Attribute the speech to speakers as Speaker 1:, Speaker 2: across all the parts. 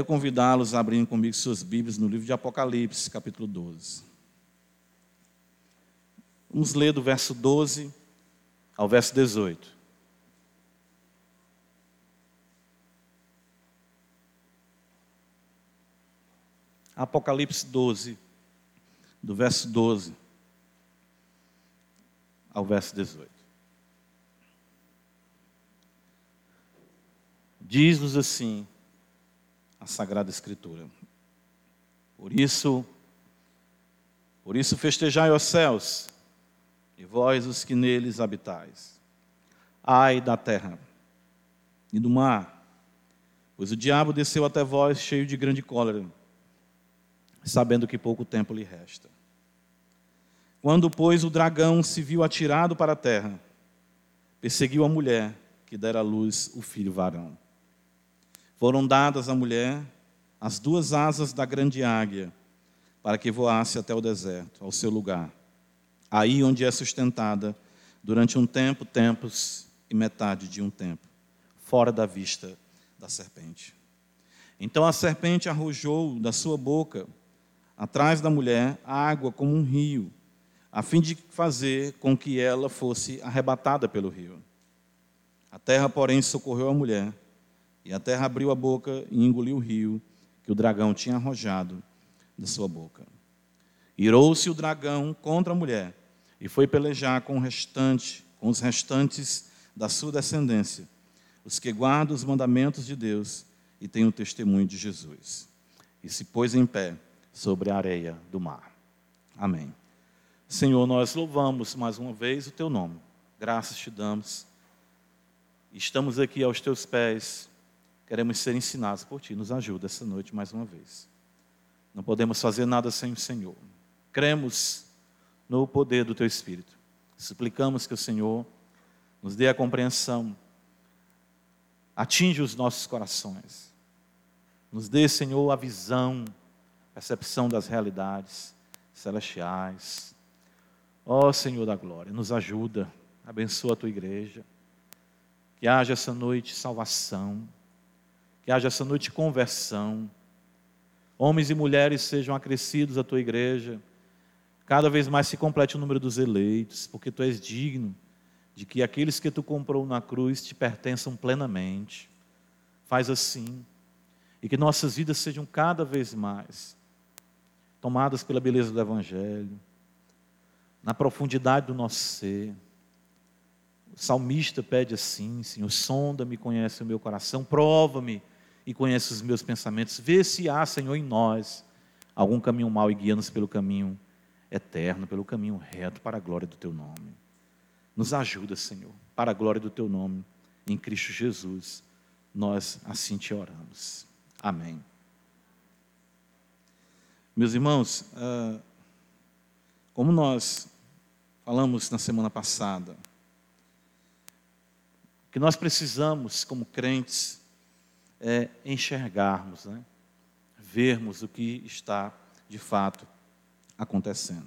Speaker 1: Quero convidá-los a abrirem comigo suas Bíblias no livro de Apocalipse, capítulo 12. Vamos ler do verso 12 ao verso 18. Apocalipse 12, do verso 12 ao verso 18. Diz-nos assim a Sagrada Escritura. Por isso, por isso festejai os céus, e vós os que neles habitais. Ai da terra e do mar, pois o diabo desceu até vós cheio de grande cólera, sabendo que pouco tempo lhe resta. Quando, pois, o dragão se viu atirado para a terra, perseguiu a mulher que dera à luz o filho varão. Foram dadas à mulher as duas asas da grande águia, para que voasse até o deserto, ao seu lugar, aí onde é sustentada durante um tempo, tempos e metade de um tempo, fora da vista da serpente. Então a serpente arrojou da sua boca, atrás da mulher, água como um rio, a fim de fazer com que ela fosse arrebatada pelo rio. A terra, porém, socorreu a mulher e a terra abriu a boca e engoliu o rio que o dragão tinha arrojado da sua boca. Irou-se o dragão contra a mulher e foi pelejar com o restante, com os restantes da sua descendência, os que guardam os mandamentos de Deus e têm o testemunho de Jesus. E se pôs em pé sobre a areia do mar. Amém. Senhor, nós louvamos mais uma vez o teu nome. Graças te damos. Estamos aqui aos teus pés Queremos ser ensinados por Ti. Nos ajuda essa noite mais uma vez. Não podemos fazer nada sem o Senhor. Cremos no poder do Teu Espírito. Suplicamos que o Senhor nos dê a compreensão, atinja os nossos corações. Nos dê, Senhor, a visão, percepção das realidades celestiais. Ó oh, Senhor da glória, nos ajuda, abençoa a tua igreja. Que haja essa noite salvação que haja essa noite conversão. Homens e mulheres sejam acrescidos à tua igreja. Cada vez mais se complete o número dos eleitos, porque tu és digno de que aqueles que tu comprou na cruz te pertençam plenamente. Faz assim. E que nossas vidas sejam cada vez mais tomadas pela beleza do Evangelho, na profundidade do nosso ser. O salmista pede assim: Senhor, sonda-me, conhece o meu coração, prova-me e conhece os meus pensamentos. Vê se há, Senhor, em nós algum caminho mau e guia-nos pelo caminho eterno, pelo caminho reto, para a glória do Teu nome. Nos ajuda, Senhor, para a glória do Teu nome, em Cristo Jesus. Nós assim te oramos. Amém. Meus irmãos, ah, como nós falamos na semana passada, que nós precisamos, como crentes, é, enxergarmos, né? vermos o que está de fato acontecendo.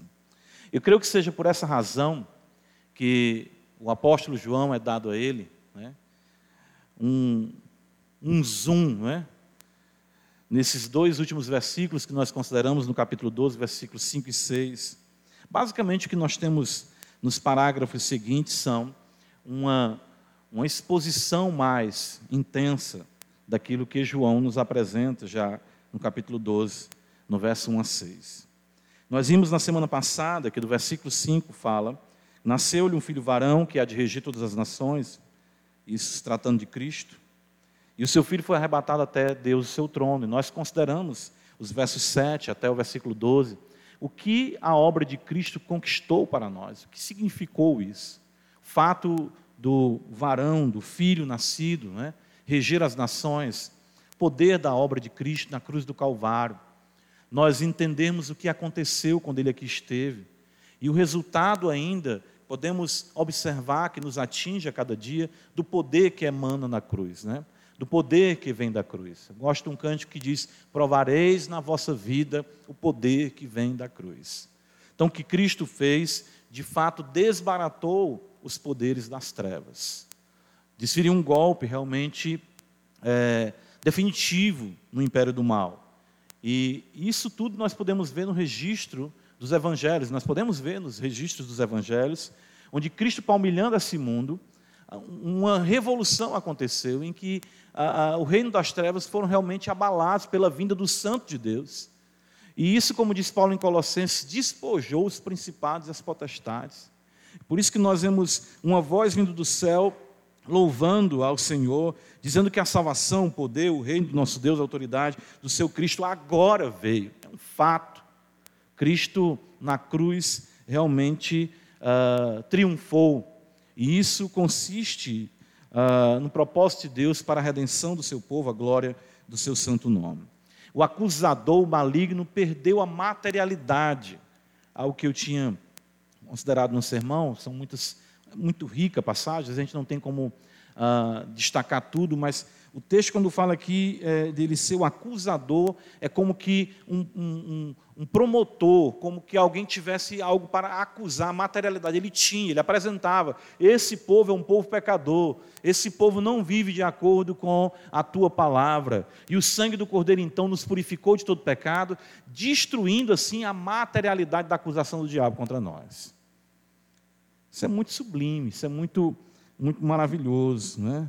Speaker 1: Eu creio que seja por essa razão que o apóstolo João é dado a ele né? um, um zoom, né? nesses dois últimos versículos que nós consideramos no capítulo 12, versículos 5 e 6. Basicamente, o que nós temos nos parágrafos seguintes são uma, uma exposição mais intensa daquilo que João nos apresenta já no capítulo 12, no verso 1 a 6. Nós vimos na semana passada que do versículo 5 fala: Nasceu-lhe um filho varão que há de regir todas as nações, isso se tratando de Cristo, e o seu filho foi arrebatado até Deus, o seu trono. E nós consideramos os versos 7 até o versículo 12, o que a obra de Cristo conquistou para nós, o que significou isso. O fato do varão, do filho nascido, né? Reger as nações, poder da obra de Cristo na cruz do Calvário. Nós entendemos o que aconteceu quando ele aqui esteve. E o resultado ainda, podemos observar que nos atinge a cada dia do poder que emana na cruz, né? do poder que vem da cruz. Eu gosto de um cântico que diz: Provareis na vossa vida o poder que vem da cruz. Então, o que Cristo fez, de fato, desbaratou os poderes das trevas desferiu um golpe realmente é, definitivo no império do mal. E isso tudo nós podemos ver no registro dos evangelhos, nós podemos ver nos registros dos evangelhos, onde Cristo palmilhando esse mundo, uma revolução aconteceu em que a, a, o reino das trevas foram realmente abalados pela vinda do Santo de Deus. E isso, como diz Paulo em Colossenses, despojou os principados e as potestades. Por isso que nós vemos uma voz vindo do céu, louvando ao Senhor, dizendo que a salvação, o poder, o reino do nosso Deus, a autoridade do seu Cristo agora veio. É um fato. Cristo na cruz realmente uh, triunfou. E isso consiste uh, no propósito de Deus para a redenção do seu povo, a glória do seu santo nome. O acusador maligno perdeu a materialidade, algo que eu tinha considerado no sermão, são muitas, muito rica passagens, a gente não tem como uh, destacar tudo, mas o texto, quando fala aqui é, dele ser o acusador, é como que um, um, um, promotor, como que alguém tivesse algo para acusar, a materialidade. Ele tinha, ele apresentava: esse povo é um povo pecador, esse povo não vive de acordo com a tua palavra. E o sangue do Cordeiro, então, nos purificou de todo pecado, destruindo assim a materialidade da acusação do diabo contra nós. Isso é muito sublime, isso é muito, muito maravilhoso, né?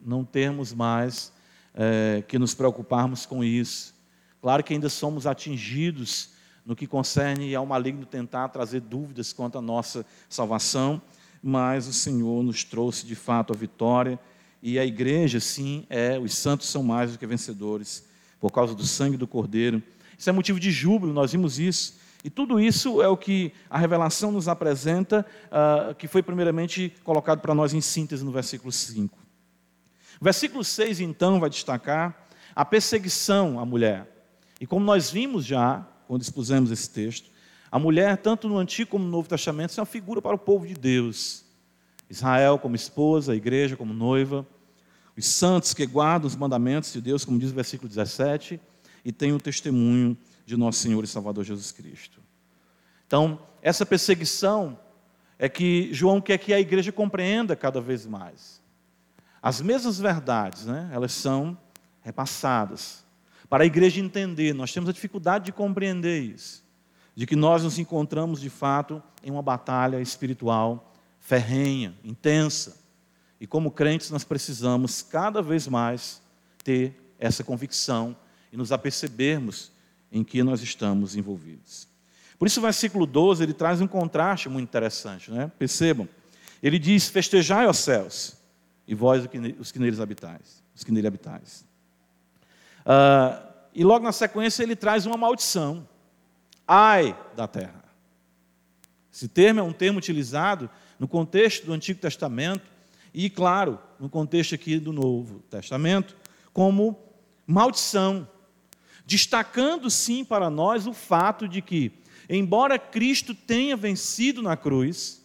Speaker 1: não termos mais é, que nos preocuparmos com isso. Claro que ainda somos atingidos no que concerne ao maligno tentar trazer dúvidas quanto à nossa salvação, mas o Senhor nos trouxe de fato a vitória e a igreja, sim, é, os santos são mais do que vencedores por causa do sangue do Cordeiro. Isso é motivo de júbilo, nós vimos isso e tudo isso é o que a revelação nos apresenta, uh, que foi primeiramente colocado para nós em síntese no versículo 5. O versículo 6, então, vai destacar a perseguição à mulher. E como nós vimos já, quando expusemos esse texto, a mulher, tanto no Antigo como no Novo Testamento, é uma figura para o povo de Deus. Israel como esposa, a igreja como noiva, os santos que guardam os mandamentos de Deus, como diz o versículo 17, e tem o testemunho de nosso Senhor e Salvador Jesus Cristo. Então, essa perseguição é que João quer que a igreja compreenda cada vez mais. As mesmas verdades, né, elas são repassadas. Para a igreja entender, nós temos a dificuldade de compreender isso, de que nós nos encontramos de fato em uma batalha espiritual ferrenha, intensa. E como crentes, nós precisamos cada vez mais ter essa convicção e nos apercebermos em que nós estamos envolvidos. Por isso, o versículo 12 ele traz um contraste muito interessante, né? Percebam, ele diz: Festejai, os céus, e vós os que neles habitais, os que nele habitais. Uh, e logo na sequência ele traz uma maldição. Ai da terra. Esse termo é um termo utilizado no contexto do Antigo Testamento e, claro, no contexto aqui do Novo Testamento, como maldição destacando sim para nós o fato de que, embora Cristo tenha vencido na cruz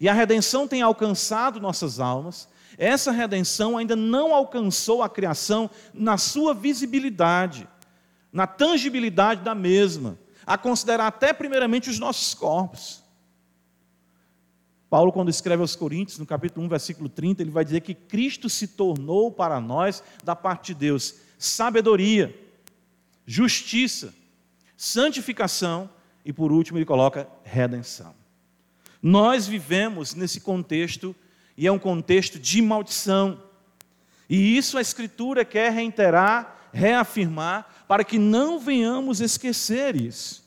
Speaker 1: e a redenção tenha alcançado nossas almas, essa redenção ainda não alcançou a criação na sua visibilidade, na tangibilidade da mesma, a considerar até primeiramente os nossos corpos. Paulo, quando escreve aos Coríntios, no capítulo 1, versículo 30, ele vai dizer que Cristo se tornou para nós, da parte de Deus, sabedoria justiça, santificação e, por último, ele coloca redenção. Nós vivemos nesse contexto, e é um contexto de maldição. E isso a Escritura quer reiterar, reafirmar, para que não venhamos esquecer isso,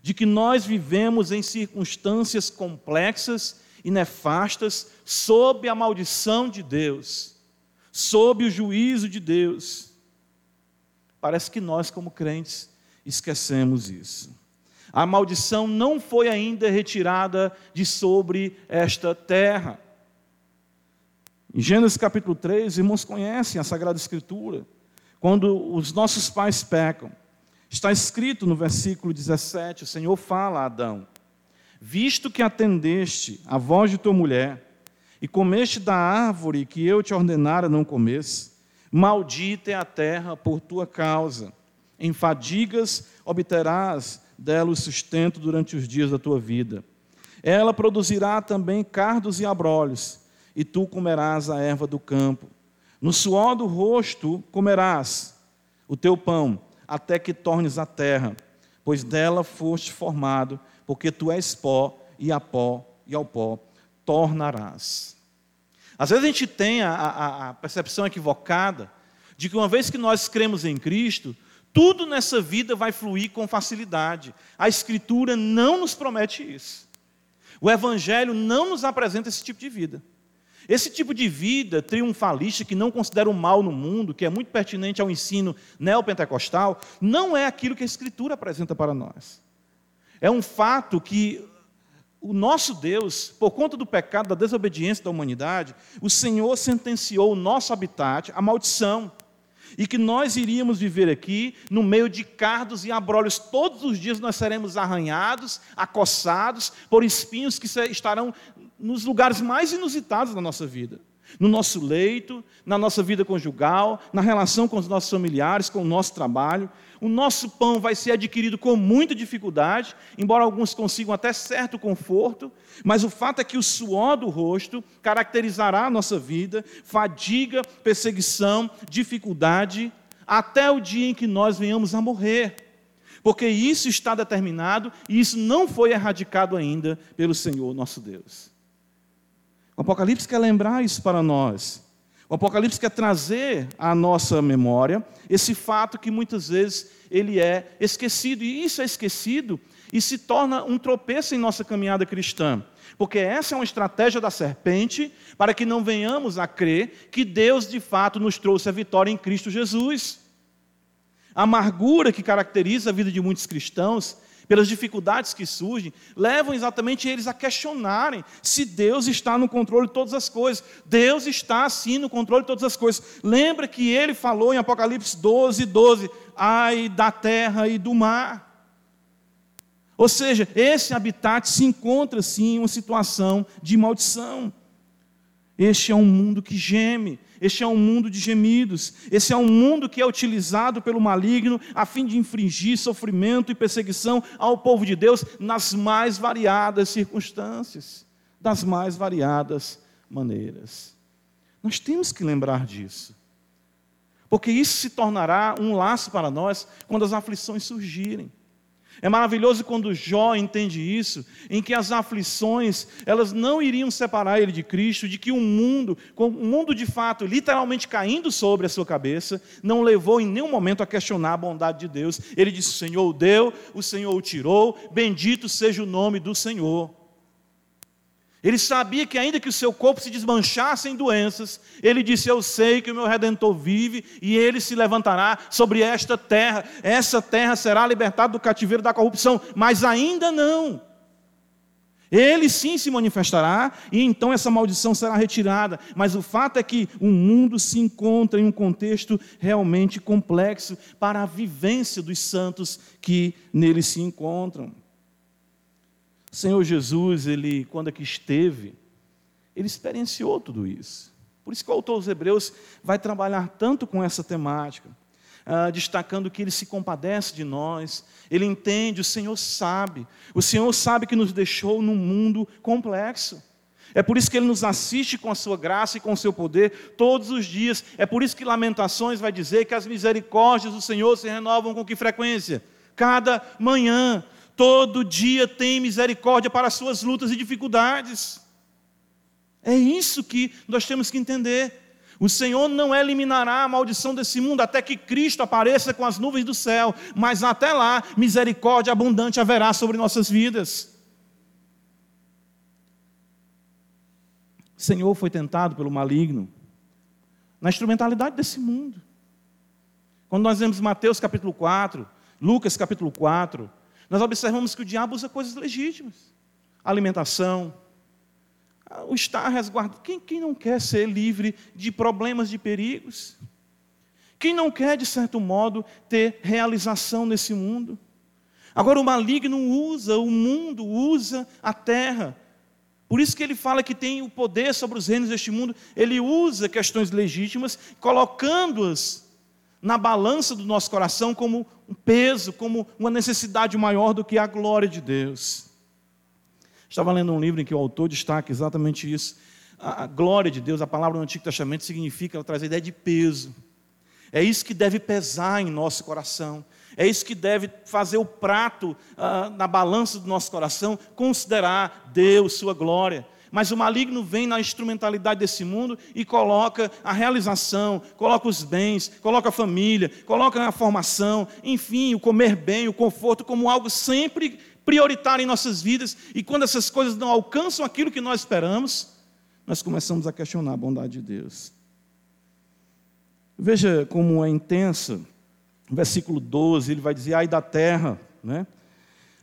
Speaker 1: de que nós vivemos em circunstâncias complexas e nefastas, sob a maldição de Deus, sob o juízo de Deus. Parece que nós, como crentes, esquecemos isso. A maldição não foi ainda retirada de sobre esta terra. Em Gênesis capítulo 3, irmãos conhecem a Sagrada Escritura. Quando os nossos pais pecam, está escrito no versículo 17: o Senhor fala a Adão: Visto que atendeste a voz de tua mulher, e comeste da árvore que eu te ordenara não comesse, Maldita é a terra por tua causa. Em fadigas obterás dela o sustento durante os dias da tua vida. Ela produzirá também cardos e abrolhos, e tu comerás a erva do campo. No suor do rosto comerás, o teu pão, até que tornes a terra, pois dela foste formado, porque tu és pó, e a pó, e ao pó tornarás. Às vezes a gente tem a, a, a percepção equivocada de que uma vez que nós cremos em Cristo, tudo nessa vida vai fluir com facilidade. A Escritura não nos promete isso. O Evangelho não nos apresenta esse tipo de vida. Esse tipo de vida triunfalista, que não considera o mal no mundo, que é muito pertinente ao ensino neopentecostal, não é aquilo que a Escritura apresenta para nós. É um fato que o nosso Deus, por conta do pecado, da desobediência da humanidade, o Senhor sentenciou o nosso habitat à maldição e que nós iríamos viver aqui no meio de cardos e abrolhos. Todos os dias nós seremos arranhados, acossados por espinhos que estarão nos lugares mais inusitados da nossa vida no nosso leito, na nossa vida conjugal, na relação com os nossos familiares, com o nosso trabalho. O nosso pão vai ser adquirido com muita dificuldade, embora alguns consigam até certo conforto, mas o fato é que o suor do rosto caracterizará a nossa vida, fadiga, perseguição, dificuldade, até o dia em que nós venhamos a morrer. Porque isso está determinado e isso não foi erradicado ainda pelo Senhor nosso Deus. O Apocalipse quer lembrar isso para nós. O Apocalipse quer trazer à nossa memória esse fato que muitas vezes ele é esquecido, e isso é esquecido e se torna um tropeço em nossa caminhada cristã. Porque essa é uma estratégia da serpente para que não venhamos a crer que Deus de fato nos trouxe a vitória em Cristo Jesus. A amargura que caracteriza a vida de muitos cristãos pelas dificuldades que surgem, levam exatamente eles a questionarem se Deus está no controle de todas as coisas. Deus está sim no controle de todas as coisas. Lembra que ele falou em Apocalipse 12, 12: ai da terra e do mar. Ou seja, esse habitat se encontra sim em uma situação de maldição. Este é um mundo que geme, este é um mundo de gemidos, esse é um mundo que é utilizado pelo maligno a fim de infringir sofrimento e perseguição ao povo de Deus nas mais variadas circunstâncias, das mais variadas maneiras. Nós temos que lembrar disso, porque isso se tornará um laço para nós quando as aflições surgirem. É maravilhoso quando Jó entende isso, em que as aflições, elas não iriam separar ele de Cristo, de que o mundo, o mundo de fato, literalmente caindo sobre a sua cabeça, não levou em nenhum momento a questionar a bondade de Deus. Ele disse: O Senhor o deu, o Senhor o tirou, bendito seja o nome do Senhor. Ele sabia que, ainda que o seu corpo se desmanchasse em doenças, ele disse: Eu sei que o meu redentor vive e ele se levantará sobre esta terra. Essa terra será libertada do cativeiro da corrupção, mas ainda não. Ele sim se manifestará e então essa maldição será retirada. Mas o fato é que o mundo se encontra em um contexto realmente complexo para a vivência dos santos que nele se encontram. O Senhor Jesus, ele, quando aqui esteve, ele experienciou tudo isso. Por isso que o autor dos Hebreus vai trabalhar tanto com essa temática, uh, destacando que ele se compadece de nós, ele entende, o Senhor sabe, o Senhor sabe que nos deixou num mundo complexo. É por isso que Ele nos assiste com a Sua graça e com o Seu poder todos os dias. É por isso que Lamentações vai dizer que as misericórdias do Senhor se renovam com que frequência? Cada manhã todo dia tem misericórdia para as suas lutas e dificuldades. É isso que nós temos que entender. O Senhor não eliminará a maldição desse mundo até que Cristo apareça com as nuvens do céu, mas até lá, misericórdia abundante haverá sobre nossas vidas. O Senhor foi tentado pelo maligno na instrumentalidade desse mundo. Quando nós vemos Mateus capítulo 4, Lucas capítulo 4, nós observamos que o diabo usa coisas legítimas. alimentação, o estar resguardado. Quem, quem não quer ser livre de problemas, de perigos? Quem não quer, de certo modo, ter realização nesse mundo? Agora, o maligno usa, o mundo usa a terra. Por isso que ele fala que tem o poder sobre os reinos deste mundo. Ele usa questões legítimas, colocando-as na balança do nosso coração como um peso, como uma necessidade maior do que a glória de Deus. Estava lendo um livro em que o autor destaca exatamente isso. A glória de Deus, a palavra no Antigo Testamento significa, ela traz a ideia de peso. É isso que deve pesar em nosso coração. É isso que deve fazer o prato ah, na balança do nosso coração, considerar Deus, Sua glória. Mas o maligno vem na instrumentalidade desse mundo e coloca a realização, coloca os bens, coloca a família, coloca a formação, enfim, o comer bem, o conforto, como algo sempre prioritário em nossas vidas. E quando essas coisas não alcançam aquilo que nós esperamos, nós começamos a questionar a bondade de Deus. Veja como é intensa. No versículo 12, ele vai dizer: ai da terra. Né?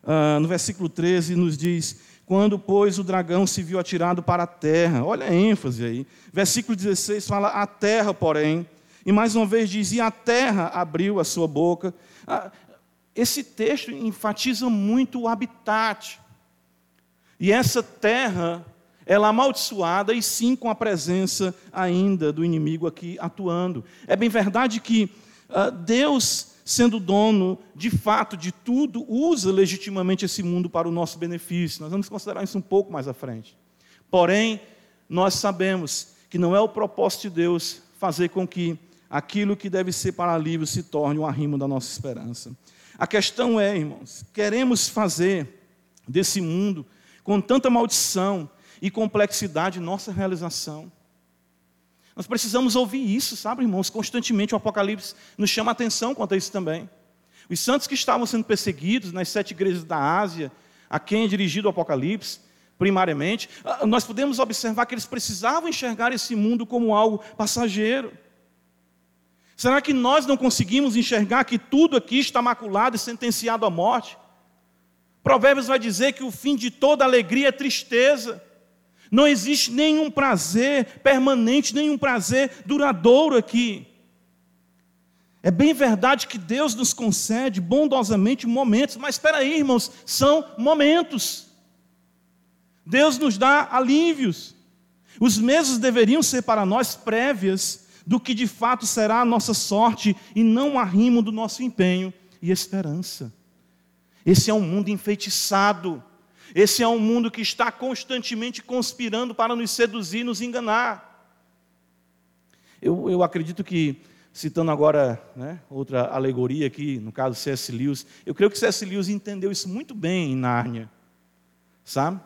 Speaker 1: Ah, no versículo 13, nos diz: quando, pois, o dragão se viu atirado para a terra. Olha a ênfase aí. Versículo 16 fala: A terra, porém. E mais uma vez diz: E a terra abriu a sua boca. Ah, esse texto enfatiza muito o habitat. E essa terra, ela é amaldiçoada e sim com a presença ainda do inimigo aqui atuando. É bem verdade que uh, Deus sendo dono de fato de tudo, usa legitimamente esse mundo para o nosso benefício. Nós vamos considerar isso um pouco mais à frente. Porém, nós sabemos que não é o propósito de Deus fazer com que aquilo que deve ser para alívio se torne um arrimo da nossa esperança. A questão é, irmãos, queremos fazer desse mundo, com tanta maldição e complexidade, nossa realização. Nós precisamos ouvir isso, sabe, irmãos? Constantemente o Apocalipse nos chama a atenção quanto a isso também. Os santos que estavam sendo perseguidos nas sete igrejas da Ásia, a quem é dirigido o Apocalipse, primariamente, ah, nós podemos observar que eles precisavam enxergar esse mundo como algo passageiro. Será que nós não conseguimos enxergar que tudo aqui está maculado e sentenciado à morte? Provérbios vai dizer que o fim de toda alegria é tristeza. Não existe nenhum prazer permanente, nenhum prazer duradouro aqui. É bem verdade que Deus nos concede bondosamente momentos, mas espera aí, irmãos, são momentos. Deus nos dá alívios. Os meses deveriam ser para nós prévias do que de fato será a nossa sorte e não arrimo do nosso empenho e esperança. Esse é um mundo enfeitiçado esse é um mundo que está constantemente conspirando para nos seduzir, nos enganar. Eu, eu acredito que, citando agora né, outra alegoria aqui, no caso C.S. Lewis, eu creio que C.S. Lewis entendeu isso muito bem em Nárnia, sabe?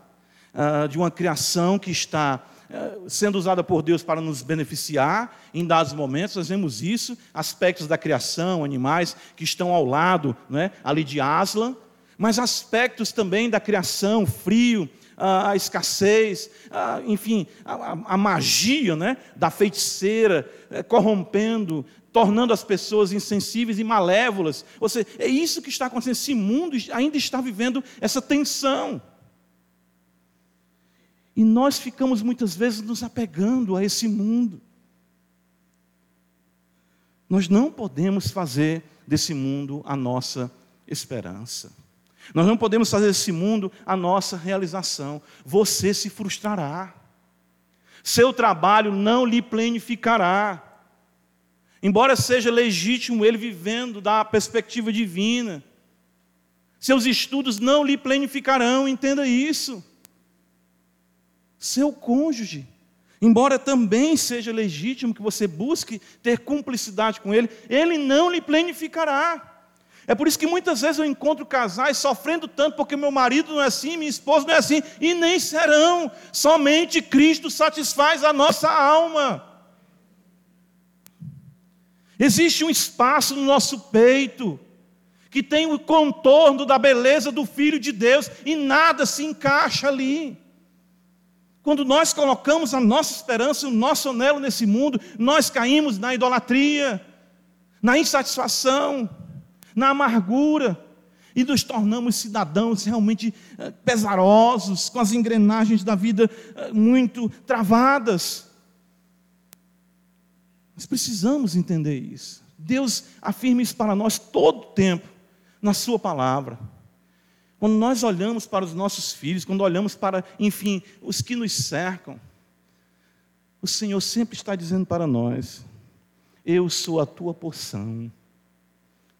Speaker 1: Ah, de uma criação que está ah, sendo usada por Deus para nos beneficiar em dados momentos, nós vemos isso, aspectos da criação, animais que estão ao lado né, ali de Aslan, mas aspectos também da criação, frio, a, escassez, enfim, a, a, magia né, da feiticeira, é, corrompendo, tornando as pessoas insensíveis e malévolas. Ou seja, é isso que está acontecendo. Esse mundo ainda está vivendo essa tensão. E nós ficamos muitas vezes nos apegando a esse mundo. Nós não podemos fazer desse mundo a nossa esperança. Nós não podemos fazer desse mundo a nossa realização. Você se frustrará. Seu trabalho não lhe planificará. Embora seja legítimo ele vivendo da perspectiva divina, seus estudos não lhe planificarão, entenda isso. Seu cônjuge, embora também seja legítimo que você busque ter cumplicidade com ele, ele não lhe planificará. É por isso que muitas vezes eu encontro casais sofrendo tanto porque meu marido não é assim, minha esposa não é assim, e nem serão. Somente Cristo satisfaz a nossa alma. Existe um espaço no nosso peito que tem o contorno da beleza do Filho de Deus e nada se encaixa ali. Quando nós colocamos a nossa esperança, o nosso anelo nesse mundo, nós caímos na idolatria, na insatisfação, na amargura, e nos tornamos cidadãos realmente eh, pesarosos, com as engrenagens da vida eh, muito travadas. Nós precisamos entender isso. Deus afirma isso para nós todo o tempo, na Sua palavra. Quando nós olhamos para os nossos filhos, quando olhamos para, enfim, os que nos cercam, o Senhor sempre está dizendo para nós: Eu sou a tua porção.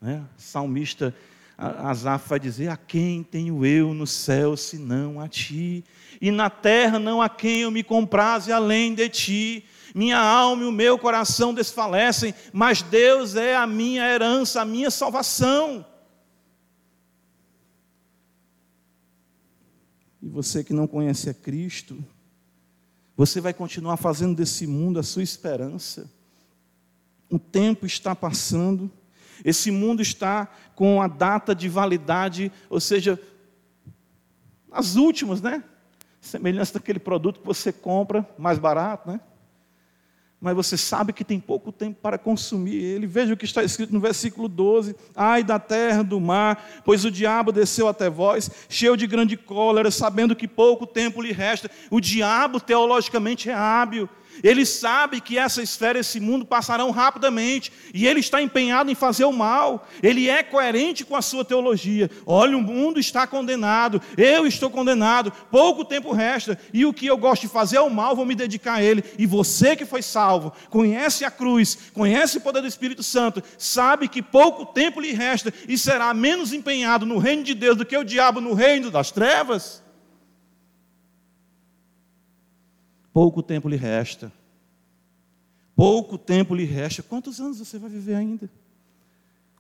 Speaker 1: Né? Salmista Asaf vai dizer: A quem tenho eu no céu senão a ti? E na terra não há quem eu me compraze além de ti. Minha alma e o meu coração desfalecem, mas Deus é a minha herança, a minha salvação. E você que não conhece a Cristo, você vai continuar fazendo desse mundo a sua esperança. O tempo está passando, esse mundo está com a data de validade, ou seja, as últimas, né? Semelhança daquele produto que você compra mais barato, né? mas você sabe que tem pouco tempo para consumir ele. Veja o que está escrito no versículo 12: Ai da terra, do mar, pois o diabo desceu até vós, cheio de grande cólera, sabendo que pouco tempo lhe resta. O diabo, teologicamente, é hábil ele sabe que essa esfera, esse mundo passarão rapidamente, e ele está empenhado em fazer o mal. Ele é coerente com a sua teologia. Olha, o mundo está condenado, eu estou condenado, pouco tempo resta, e o que eu gosto de fazer é o mal, vou me dedicar a ele. E você que foi salvo, conhece a cruz, conhece o poder do Espírito Santo, sabe que pouco tempo lhe resta e será menos empenhado no reino de Deus do que o diabo no reino das trevas. Pouco tempo lhe resta. Pouco tempo lhe resta. Quantos anos você vai viver ainda?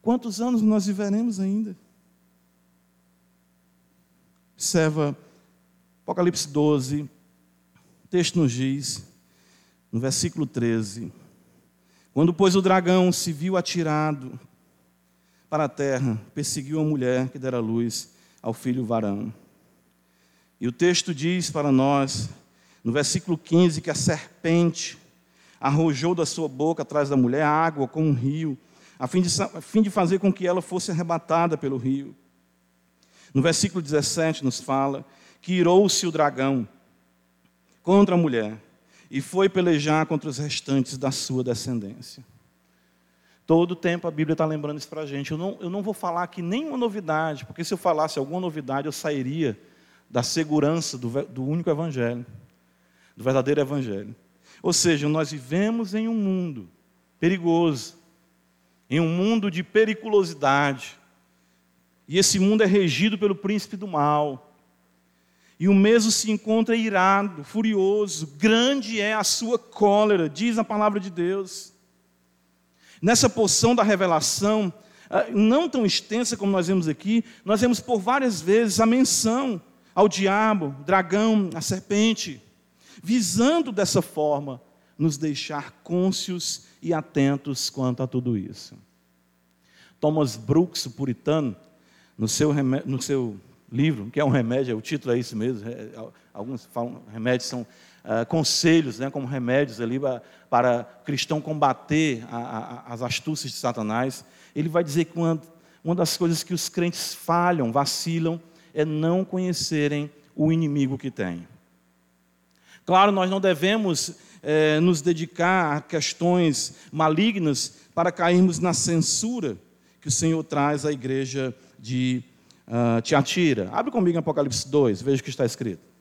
Speaker 1: Quantos anos nós viveremos ainda? Observa Apocalipse 12, o texto nos diz, no versículo 13: Quando, pois, o dragão se viu atirado para a terra, perseguiu a mulher que dera luz ao filho varão. E o texto diz para nós, no versículo 15, que a serpente arrojou da sua boca atrás da mulher água como um rio, a fim, de, a fim de fazer com que ela fosse arrebatada pelo rio. No versículo 17 nos fala que irou-se o dragão contra a mulher e foi pelejar contra os restantes da sua descendência. Todo tempo a Bíblia está lembrando isso para a gente. Eu não, eu não vou falar aqui nenhuma novidade, porque se eu falasse alguma novidade, eu sairia da segurança do, do único evangelho do verdadeiro Evangelho. Ou seja, nós vivemos em um mundo perigoso, em um mundo de periculosidade, e esse mundo é regido pelo príncipe do mal. E o mesmo se encontra irado, furioso, grande é a sua cólera, diz a palavra de Deus. Nessa porção da revelação, ah, não tão extensa como nós vemos aqui, nós vemos por várias vezes a menção ao diabo, dragão, a serpente visando dessa forma nos deixar cônscios e atentos quanto a tudo isso. Thomas Brooks, o puritano, no seu, no seu livro, que é um remédio, o título é isso mesmo, é, alguns falam remédios são uh, conselhos, né, como remédios ali para, para cristão combater a, a, as astúcias de Satanás. Ele vai dizer que uma, uma das coisas que os crentes falham, vacilam, é não conhecerem o inimigo que tem. Claro, nós não devemos é, nos dedicar a questões malignas para cairmos na censura que o Senhor traz à igreja de uh, Tiatira. Abre comigo em Apocalipse 2, veja o que está escrito.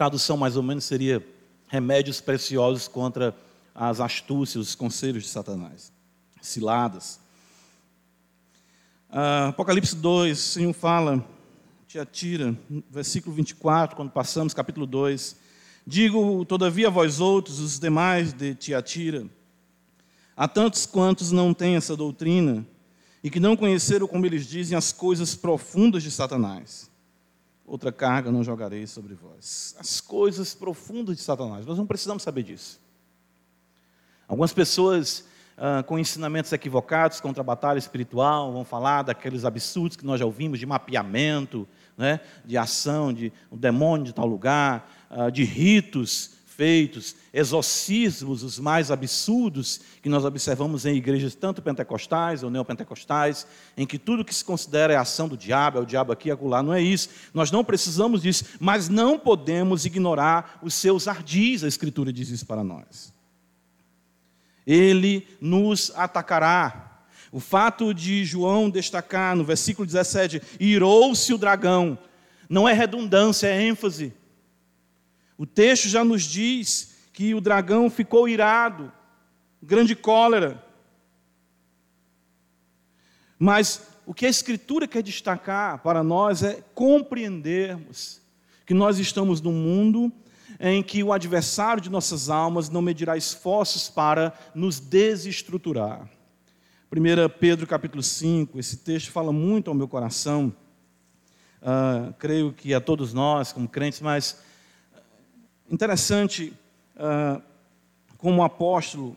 Speaker 1: tradução mais ou menos seria remédios preciosos contra as astúcias, os conselhos de Satanás, ciladas. Ah, Apocalipse 2, o Senhor fala, te atira, versículo 24, quando passamos, capítulo 2. Digo, todavia, vós outros, os demais de Tiatira, há tantos quantos não têm essa doutrina e que não conheceram, como eles dizem, as coisas profundas de Satanás. Outra carga não jogarei sobre vós. As coisas profundas de Satanás. Nós não precisamos saber disso. Algumas pessoas ah, com ensinamentos equivocados contra a batalha espiritual, vão falar daqueles absurdos que nós já ouvimos de mapeamento, né, de ação de um demônio de tal lugar, ah, de ritos feitos, exorcismos os mais absurdos que nós observamos em igrejas tanto pentecostais ou neopentecostais, em que tudo que se considera é ação do diabo, é o diabo aqui acolá, não é isso. Nós não precisamos disso, mas não podemos ignorar os seus ardis, a Escritura diz isso para nós ele nos atacará. O fato de João destacar no versículo 17: irou-se o dragão, não é redundância, é ênfase. O texto já nos diz que o dragão ficou irado, grande cólera. Mas o que a Escritura quer destacar para nós é compreendermos que nós estamos num mundo em que o adversário de nossas almas não medirá esforços para nos desestruturar. 1 Pedro capítulo 5, esse texto fala muito ao meu coração, uh, creio que a todos nós, como crentes, mas interessante uh, como o apóstolo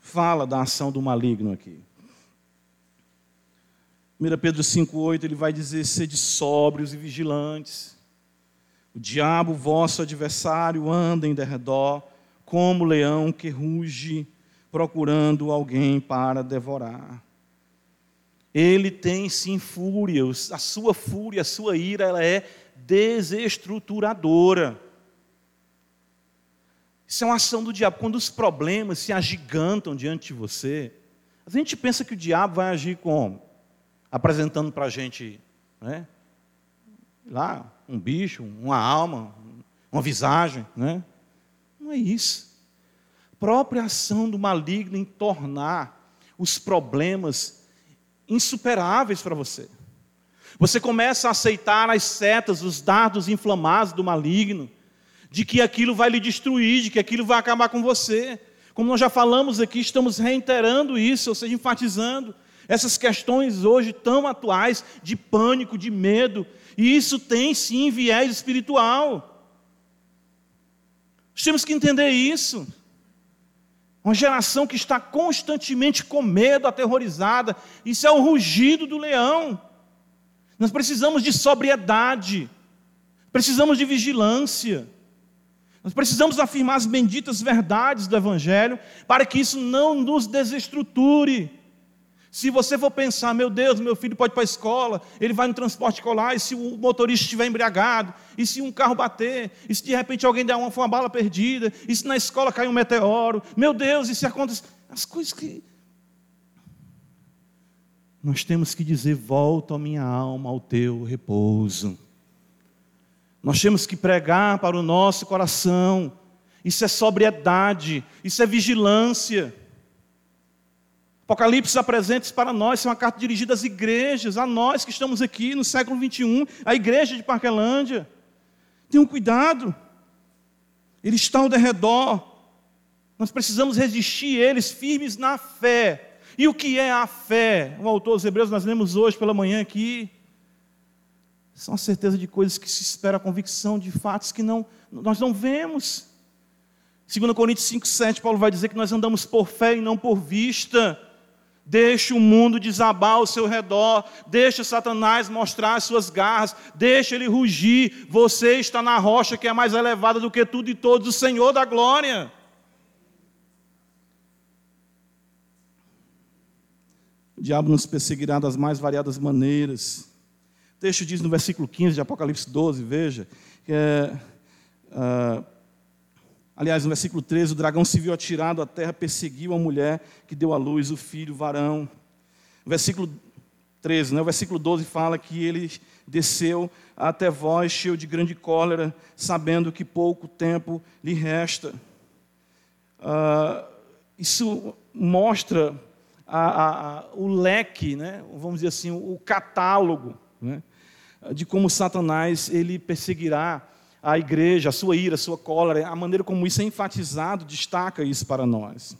Speaker 1: fala da ação do maligno aqui. 1 Pedro 5,8 ele vai dizer: sede sóbrios e vigilantes. O diabo, vosso adversário, anda em derredor, como leão que ruge, procurando alguém para devorar. Ele tem sim fúria, a sua fúria, a sua ira, ela é desestruturadora. Isso é uma ação do diabo. Quando os problemas se agigantam diante de você, a gente pensa que o diabo vai agir como? Apresentando para a gente, né? Lá, um bicho, uma alma, uma visagem, né? Não é isso. A própria ação do maligno em tornar os problemas insuperáveis para você. Você começa a aceitar as setas, os dardos inflamados do maligno, de que aquilo vai lhe destruir, de que aquilo vai acabar com você. Como nós já falamos aqui, estamos reiterando isso, ou seja, enfatizando essas questões hoje tão atuais de pânico, de medo, e isso tem sim viés espiritual. Nós temos que entender isso. Uma geração que está constantemente com medo, aterrorizada. Isso é o rugido do leão. Nós precisamos de sobriedade, precisamos de vigilância. Nós precisamos afirmar as benditas verdades do Evangelho para que isso não nos desestruture. Se você for pensar, meu Deus, meu filho pode ir para a escola, ele vai no transporte escolar, e se o motorista estiver embriagado, e se um carro bater, e se de repente alguém der uma, uma bala perdida, e se na escola cair um meteoro, meu Deus, e se acontece. As coisas que. Nós temos que dizer: volta a minha alma ao teu repouso. Nós temos que pregar para o nosso coração. Isso é sobriedade, isso é vigilância. Apocalipse apresenta para nós, é uma carta dirigida às igrejas, a nós que estamos aqui no século 21, a igreja de Parquelândia. Tenham cuidado, ele está ao derredor, nós precisamos resistir eles firmes na fé. E o que é a fé? O autor dos Hebreus, nós lemos hoje pela manhã aqui. São a certeza de coisas que se espera, a convicção de fatos que não, nós não vemos. 2 Coríntios 5, 7, Paulo vai dizer que nós andamos por fé e não por vista. Deixe o mundo desabar ao seu redor, deixe Satanás mostrar as suas garras, deixe ele rugir. Você está na rocha que é mais elevada do que tudo e todos, o Senhor da glória. O diabo nos perseguirá das mais variadas maneiras. O texto diz no versículo 15 de Apocalipse 12, veja, que é. Uh, Aliás, no versículo 13, o dragão se viu atirado à terra, perseguiu a mulher que deu à luz o filho, o varão. O versículo 13, né? o versículo 12 fala que ele desceu até vós, cheio de grande cólera, sabendo que pouco tempo lhe resta. Uh, isso mostra a, a, a, o leque, né? vamos dizer assim, o catálogo né? de como Satanás ele perseguirá a igreja, a sua ira, a sua cólera, a maneira como isso é enfatizado destaca isso para nós.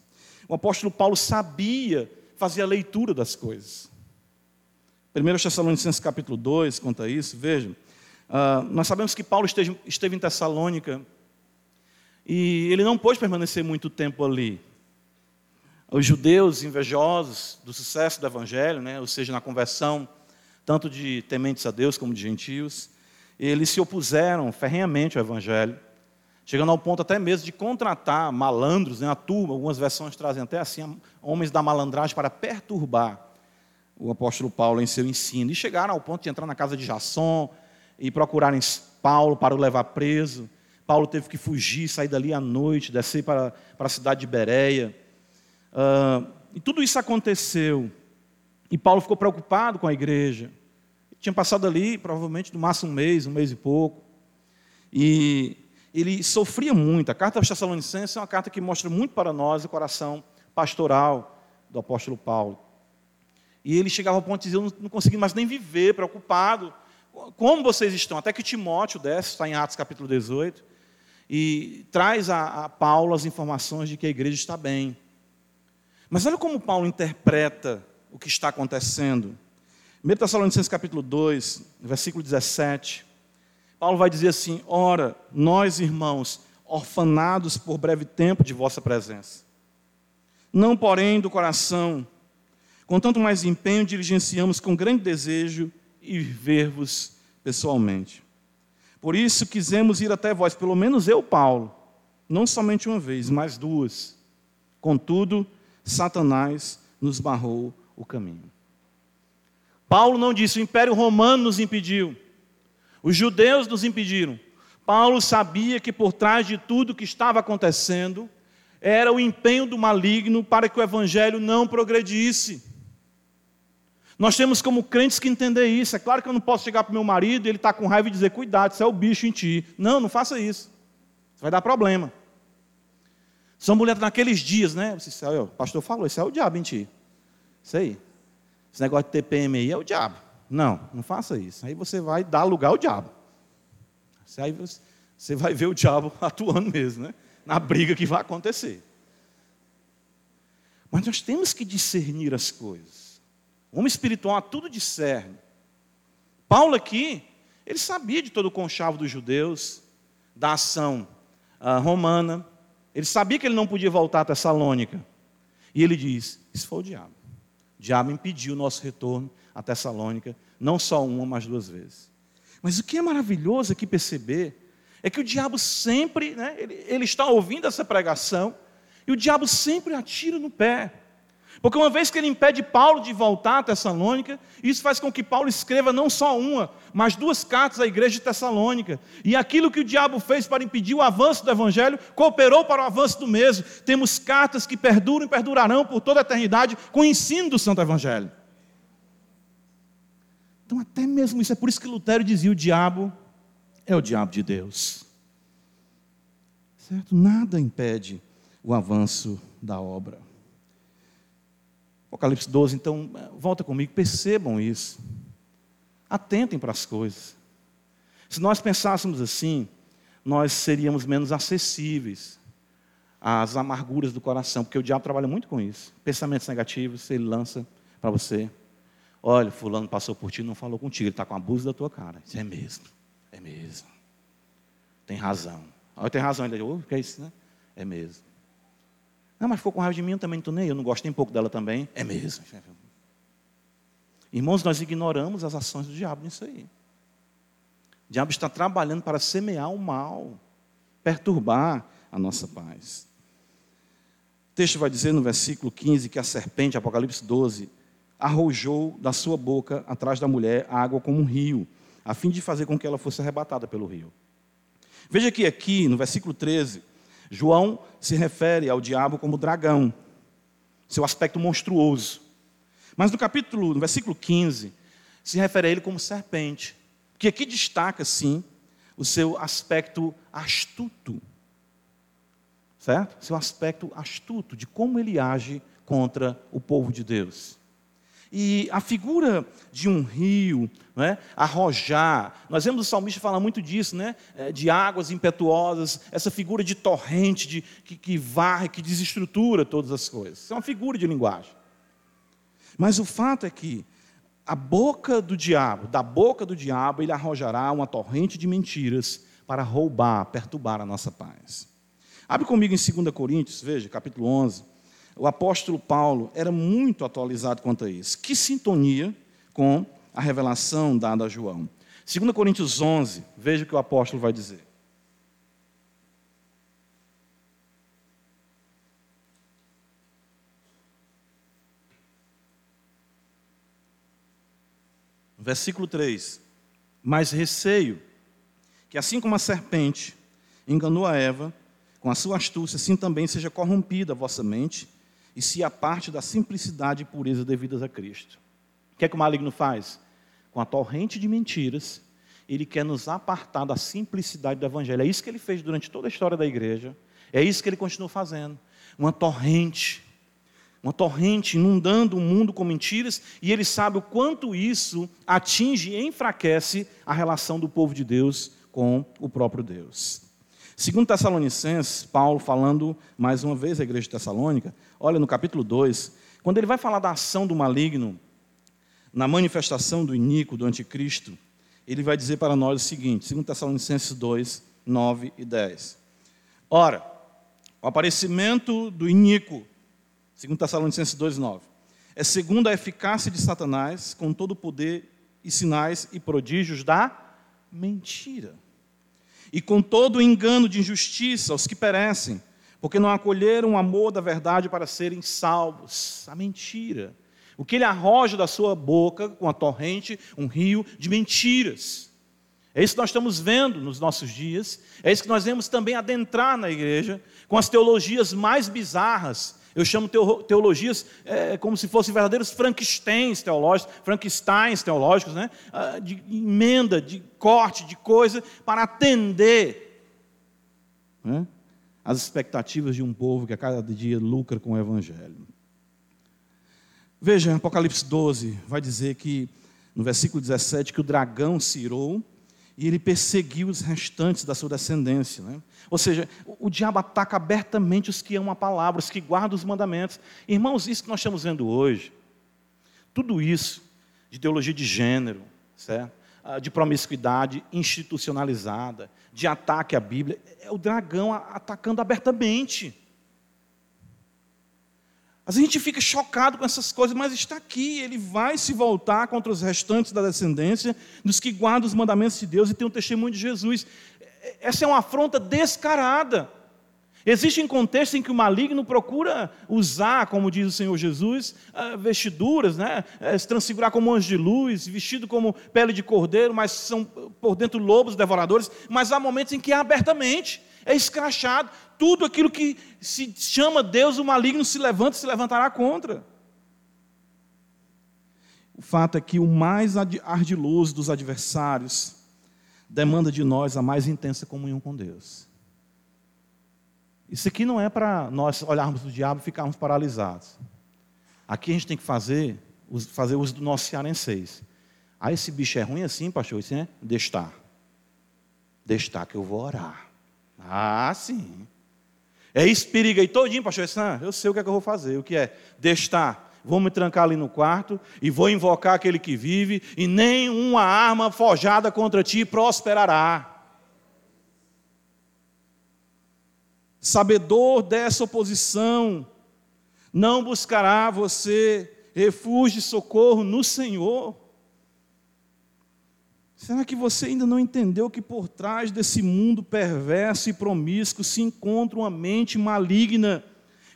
Speaker 1: O apóstolo Paulo sabia fazer a leitura das coisas. 1 Tessalonicenses capítulo 2 conta isso, vejam. Uh, nós sabemos que Paulo esteve, esteve em Tessalônica e ele não pôde permanecer muito tempo ali. Os judeus invejosos do sucesso do evangelho, né, ou seja, na conversão tanto de tementes a Deus como de gentios, eles se opuseram ferrenhamente ao Evangelho, chegando ao ponto até mesmo de contratar malandros, né, a turma, algumas versões trazem até assim, homens da malandragem para perturbar o apóstolo Paulo em seu ensino. E chegaram ao ponto de entrar na casa de Jasson e procurarem Paulo para o levar preso. Paulo teve que fugir, sair dali à noite, descer para, para a cidade de Bereia. Uh, e tudo isso aconteceu. E Paulo ficou preocupado com a igreja. Tinha passado ali, provavelmente, no máximo um mês, um mês e pouco. E ele sofria muito. A carta aos Tessalonicenses é uma carta que mostra muito para nós o coração pastoral do apóstolo Paulo. E ele chegava ao ponto de dizer: Eu não consegui mais nem viver, preocupado. Como vocês estão? Até que Timóteo desce, está em Atos capítulo 18, e traz a, a Paulo as informações de que a igreja está bem. Mas olha como Paulo interpreta o que está acontecendo. 1 Tessalonicenses capítulo 2, versículo 17. Paulo vai dizer assim: Ora, nós irmãos, orfanados por breve tempo de vossa presença, não porém do coração, com tanto mais empenho diligenciamos com grande desejo e ver-vos pessoalmente. Por isso quisemos ir até vós, pelo menos eu, Paulo, não somente uma vez, mas duas. Contudo, Satanás nos barrou o caminho. Paulo não disse, o Império Romano nos impediu, os judeus nos impediram. Paulo sabia que por trás de tudo que estava acontecendo era o empenho do maligno para que o evangelho não progredisse. Nós temos como crentes que entender isso. É claro que eu não posso chegar para o meu marido e ele está com raiva e dizer: cuidado, isso é o bicho em ti. Não, não faça isso. Isso vai dar problema. São mulheres naqueles dias, né? O pastor falou: isso é o diabo em ti. Isso aí. Esse negócio de TPM aí é o diabo. Não, não faça isso. Aí você vai dar lugar ao diabo. Aí você vai ver o diabo atuando mesmo, né? Na briga que vai acontecer. Mas nós temos que discernir as coisas. O homem espiritual tudo discerne. Paulo aqui, ele sabia de todo o conchavo dos judeus, da ação uh, romana. Ele sabia que ele não podia voltar a Tessalônica. E ele diz: Isso foi o diabo. Diabo impediu o nosso retorno a Tessalônica, não só uma, mas duas vezes. Mas o que é maravilhoso aqui perceber é que o diabo sempre, né, ele, ele está ouvindo essa pregação, e o diabo sempre atira no pé. Porque uma vez que ele impede Paulo de voltar a Tessalônica, isso faz com que Paulo escreva não só uma, mas duas cartas à igreja de Tessalônica. E aquilo que o diabo fez para impedir o avanço do evangelho, cooperou para o avanço do mesmo. Temos cartas que perduram e perdurarão por toda a eternidade com o ensino do santo evangelho. Então, até mesmo isso, é por isso que Lutero dizia: o diabo é o diabo de Deus. Certo? Nada impede o avanço da obra. Apocalipse 12, então, volta comigo, percebam isso. Atentem para as coisas. Se nós pensássemos assim, nós seríamos menos acessíveis às amarguras do coração, porque o diabo trabalha muito com isso. Pensamentos negativos, ele lança para você. Olha, fulano passou por ti, não falou contigo, ele está com abuso da tua cara. Isso é mesmo, é mesmo. Tem razão. Olha, tem razão. Ele, oh, que é isso, né? É mesmo. Não, mas ficou com raiva de mim, eu também não estou nem eu, não gosto nem pouco dela também. É mesmo. Irmãos, nós ignoramos as ações do diabo nisso aí. O diabo está trabalhando para semear o mal, perturbar a nossa paz. O texto vai dizer no versículo 15 que a serpente, Apocalipse 12, arrojou da sua boca atrás da mulher água como um rio, a fim de fazer com que ela fosse arrebatada pelo rio. Veja que aqui, no versículo 13, João se refere ao diabo como dragão, seu aspecto monstruoso. Mas no capítulo, no versículo 15, se refere a ele como serpente, que aqui destaca, sim, o seu aspecto astuto. Certo? Seu aspecto astuto de como ele age contra o povo de Deus. E a figura de um rio, é? arrojar, nós vemos o salmista falar muito disso, né? É, de águas impetuosas, essa figura de torrente de, que, que varre, que desestrutura todas as coisas. Isso é uma figura de linguagem. Mas o fato é que a boca do diabo, da boca do diabo, ele arrojará uma torrente de mentiras para roubar, perturbar a nossa paz. Abre comigo em 2 Coríntios, veja, capítulo 11 o apóstolo Paulo era muito atualizado quanto a isso. Que sintonia com a revelação dada a João. 2 Coríntios 11, veja o que o apóstolo vai dizer. Versículo 3: Mas receio que, assim como a serpente enganou a Eva, com a sua astúcia, assim também seja corrompida a vossa mente e se a parte da simplicidade e pureza devidas a Cristo. O que é que o maligno faz? Com a torrente de mentiras, ele quer nos apartar da simplicidade do Evangelho. É isso que ele fez durante toda a história da igreja. É isso que ele continua fazendo. Uma torrente, uma torrente inundando o mundo com mentiras, e ele sabe o quanto isso atinge e enfraquece a relação do povo de Deus com o próprio Deus. Segundo Tessalonicenses, Paulo falando mais uma vez à igreja de Tessalônica, olha no capítulo 2, quando ele vai falar da ação do maligno na manifestação do iníquo, do anticristo, ele vai dizer para nós o seguinte, 2 Tessalonicenses 2, 9 e 10. Ora, o aparecimento do iníquo, 2 Tessalonicenses 2, 9, é segundo a eficácia de Satanás, com todo o poder e sinais e prodígios da mentira. E com todo o engano de injustiça aos que perecem, porque não acolheram o amor da verdade para serem salvos. A mentira o que ele arroja da sua boca com a torrente, um rio de mentiras. É isso que nós estamos vendo nos nossos dias, é isso que nós vemos também adentrar na igreja, com as teologias mais bizarras. Eu chamo teologias é, como se fossem verdadeiros Frankensteins teológicos, Frankensteins teológicos, né? Ah, de emenda, de corte, de coisa, para atender né? as expectativas de um povo que a cada dia lucra com o Evangelho. Veja, Apocalipse 12 vai dizer que, no versículo 17, que o dragão se irou e ele perseguiu os restantes da sua descendência. Né? Ou seja, o, o, diabo ataca abertamente os que amam a palavra, os que guardam os mandamentos. Irmãos, isso que nós estamos vendo hoje, tudo isso, de teologia de gênero, certo? Ah, de promiscuidade institucionalizada, de ataque à Bíblia, é o dragão atacando abertamente. A gente fica chocado com essas coisas, mas está aqui, ele vai se voltar contra os restantes da descendência, dos que guardam os mandamentos de Deus e tem o testemunho de Jesus. Essa é uma afronta descarada. Existem contextos em que o maligno procura usar, como diz o Senhor Jesus, ah, vestiduras, né? Eh, se transfigurar como anjo de luz, vestido como pele de cordeiro, mas são por dentro lobos devoradores. Mas há momentos em que é abertamente, é escrachado. Tudo aquilo que se chama Deus, o maligno se levanta e se levantará contra. O fato é que o mais ardiloso dos adversários demanda de nós a mais intensa comunhão com Deus. Isso aqui não é para nós olharmos o diabo e ficarmos paralisados. Aqui a gente tem que fazer, fazer uso do nosso cearenseis. Ah, esse bicho é ruim assim, pastor? Isso é destar. Destar que eu vou orar. Ah, sim. É isso, periga aí todinho, pastor. Ah, eu sei o que é que eu vou fazer. O que é? Destar. Vou me trancar ali no quarto e vou invocar aquele que vive, e nenhuma arma forjada contra ti prosperará. sabedor dessa oposição, não buscará você refúgio e socorro no Senhor? Será que você ainda não entendeu que por trás desse mundo perverso e promíscuo se encontra uma mente maligna,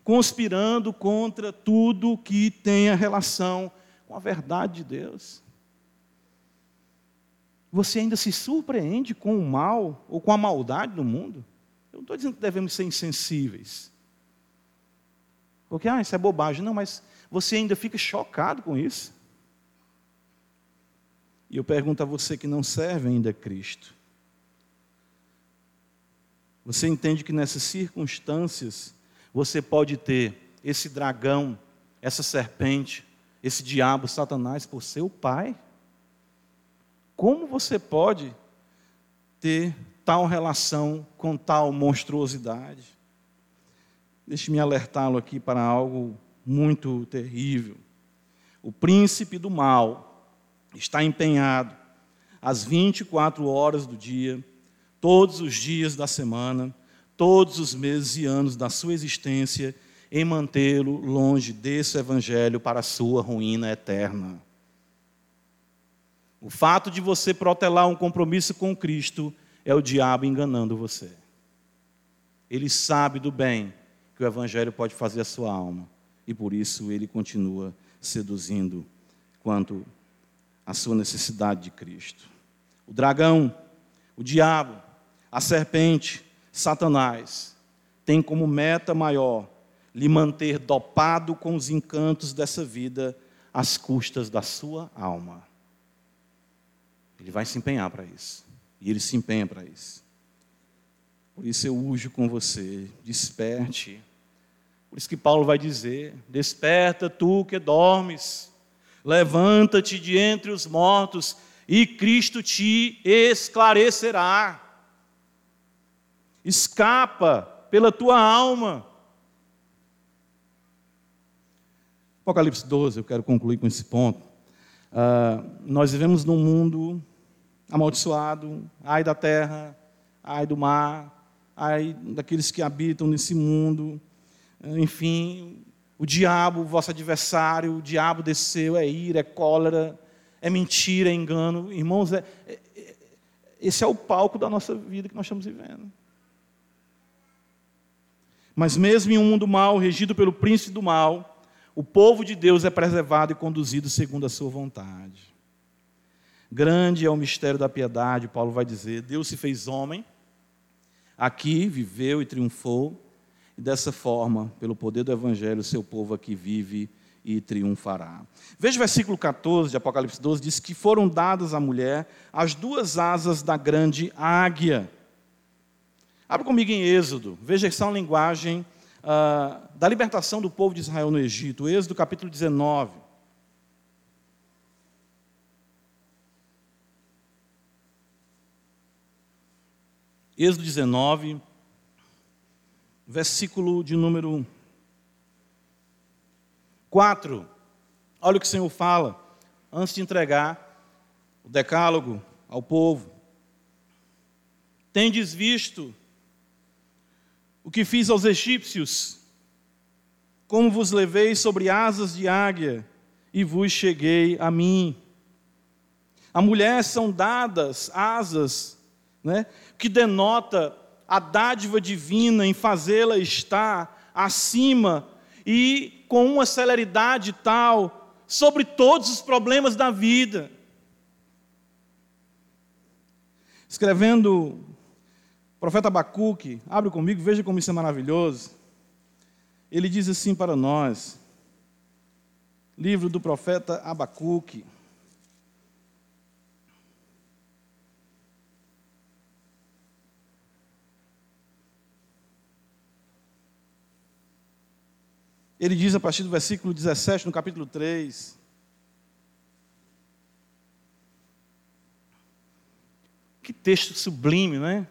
Speaker 1: conspirando contra tudo que tenha relação com a verdade de Deus? Você ainda se surpreende com o mal ou com a maldade do mundo? Eu não estou dizendo que devemos ser insensíveis. Porque, ah, isso é bobagem. Não, mas você ainda fica chocado com isso. E eu pergunto a você que não serve ainda a Cristo. Você entende que nessas circunstâncias você pode ter esse dragão, essa serpente, esse diabo, Satanás, por seu pai? Como você pode ter tal relação com tal monstruosidade. Deixe-me alertá-lo aqui para algo muito terrível. O príncipe do mal está empenhado às 24 horas do dia, todos os dias da semana, todos os meses e anos da sua existência, em mantê-lo longe desse evangelho para a sua ruína eterna. O fato de você protelar um compromisso com Cristo é o diabo enganando você. Ele sabe do bem que o Evangelho pode fazer a sua alma, e por isso ele continua seduzindo quanto à sua necessidade de Cristo. O dragão, o diabo, a serpente, Satanás, tem como meta maior lhe manter dopado com os encantos dessa vida às custas da sua alma. Ele vai se empenhar para isso. E ele se empenha para isso. Por isso eu ujo com você, desperte. Por isso que Paulo vai dizer: Desperta tu que dormes, levanta-te de entre os mortos, e Cristo te esclarecerá. Escapa pela tua alma. Apocalipse 12, eu quero concluir com esse ponto. Uh, nós vivemos num mundo amaldiçoado, ai da terra, ai do mar, ai daqueles que habitam nesse mundo. Enfim, o diabo, vosso adversário, o diabo desceu, é ira, é cólera, é mentira, é engano. Irmãos, é, é, é, esse é o palco da nossa vida que nós estamos vivendo. Mas mesmo em um mundo mau, regido pelo príncipe do mal, o povo de Deus é preservado e conduzido segundo a sua vontade. Grande é o mistério da piedade, Paulo vai dizer. Deus se fez homem, aqui viveu e triunfou, dessa forma, pelo poder do Evangelho, seu povo aqui vive e triunfará. Veja o versículo 14 de Apocalipse 12: diz que foram dadas à mulher as duas asas da grande águia. Abra comigo em Êxodo, veja essa linguagem uh, da libertação do povo de Israel no Egito, Êxodo capítulo 19. Êxodo 19, versículo de número 4. Olha o que o Senhor fala antes de entregar o decálogo ao povo. Tendes visto o que fiz aos egípcios, como vos levei sobre asas de águia e vos cheguei a mim. A mulher são dadas asas, né, que denota a dádiva divina em fazê-la estar acima e com uma celeridade tal sobre todos os problemas da vida. Escrevendo profeta Abacuque, abre comigo, veja como isso é maravilhoso. Ele diz assim para nós, livro do profeta Abacuque. Ele diz a partir do versículo 17, no capítulo 3. Que texto sublime, né?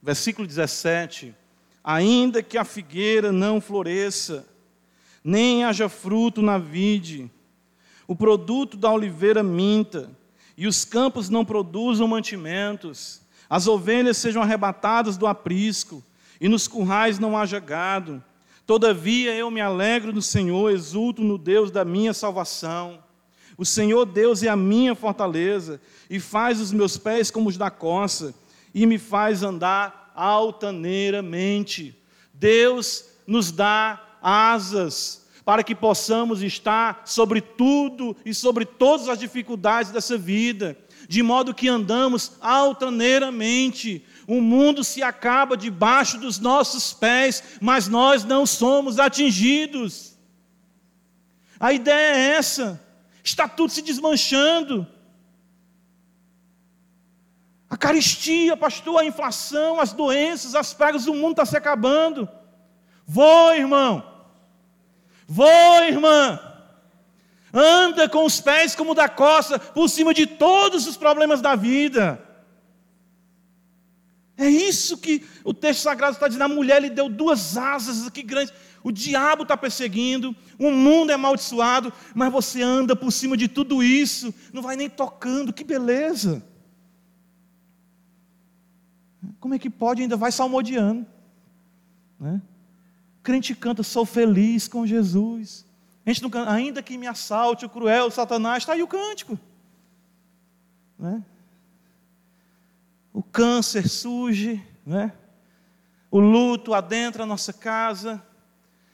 Speaker 1: versículo 17: Ainda que a figueira não floresça, nem haja fruto na vide, o produto da oliveira minta, e os campos não produzam mantimentos, as ovelhas sejam arrebatadas do aprisco, e nos currais não haja gado. Todavia eu me alegro no Senhor, exulto no Deus da minha salvação. O Senhor Deus é a minha fortaleza, e faz os meus pés como os da coça e me faz andar altaneiramente. Deus nos dá asas para que possamos estar sobre tudo e sobre todas as dificuldades dessa vida, de modo que andamos altaneiramente. O mundo se acaba debaixo dos nossos pés, mas nós não somos atingidos. A ideia é essa. Está tudo se desmanchando. A caristia, pastor, a inflação, as doenças, as pragas, o mundo está se acabando. Vou, irmão. Vou, irmã. Anda com os pés como da costa, por cima de todos os problemas da vida. É isso que o texto sagrado está dizendo. A mulher lhe deu duas asas aqui grandes. O diabo está perseguindo, o mundo é amaldiçoado, mas você anda por cima de tudo isso, não vai nem tocando, que beleza. Como é que pode? Ainda vai salmodiando. Né? O crente canta, sou feliz com Jesus. A gente não canta, ainda que me assalte o cruel Satanás, está aí o cântico. Né? O câncer surge, né? o luto adentra a nossa casa,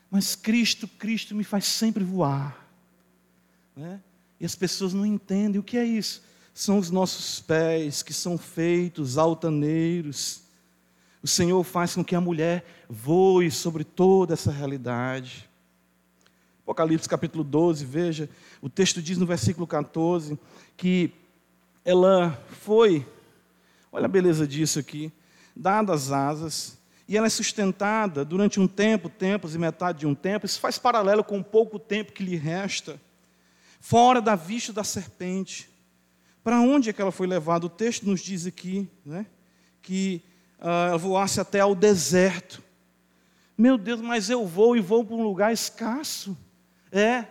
Speaker 1: mas Cristo, Cristo me faz sempre voar. Né? E as pessoas não entendem o que é isso são os nossos pés que são feitos altaneiros. O Senhor faz com que a mulher voe sobre toda essa realidade. Apocalipse capítulo 12, veja, o texto diz no versículo 14 que ela foi, olha a beleza disso aqui, dadas asas, e ela é sustentada durante um tempo, tempos e metade de um tempo, isso faz paralelo com o pouco tempo que lhe resta, fora da vista da serpente. Para onde é que ela foi levada? O texto nos diz aqui né, que uh, ela voasse até ao deserto. Meu Deus, mas eu vou e vou para um lugar escasso. É,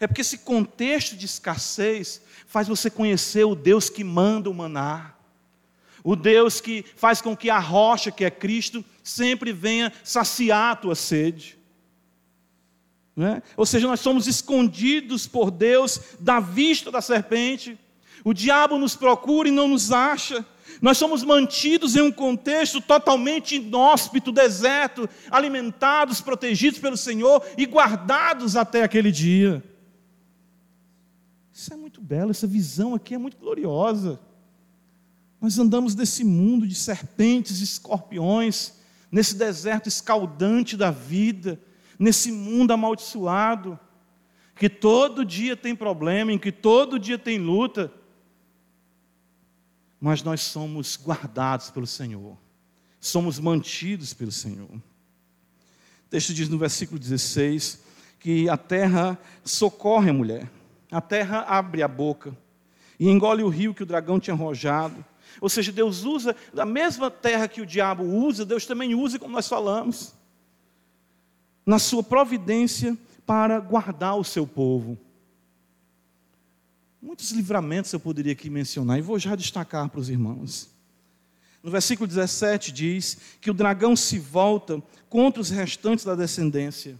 Speaker 1: é porque esse contexto de escassez faz você conhecer o Deus que manda o maná. O Deus que faz com que a rocha, que é Cristo, sempre venha saciar a tua sede. Né? Ou seja, nós somos escondidos por Deus da vista da serpente. O diabo nos procura e não nos acha. Nós somos mantidos em um contexto totalmente inóspito, deserto, alimentados, protegidos pelo Senhor e guardados até aquele dia. Isso é muito belo, essa visão aqui é muito gloriosa. Nós andamos nesse mundo de serpentes e escorpiões, nesse deserto escaldante da vida, nesse mundo amaldiçoado, que todo dia tem problema, em que todo dia tem luta, mas nós somos guardados pelo Senhor, somos mantidos pelo Senhor. O texto diz no versículo 16 que a terra socorre a mulher, a terra abre a boca e engole o rio que o dragão tinha arrojado ou seja, Deus usa da mesma terra que o diabo usa, Deus também usa, como nós falamos, na sua providência para guardar o seu povo. Muitos livramentos eu poderia aqui mencionar e vou já destacar para os irmãos. No versículo 17 diz que o dragão se volta contra os restantes da descendência,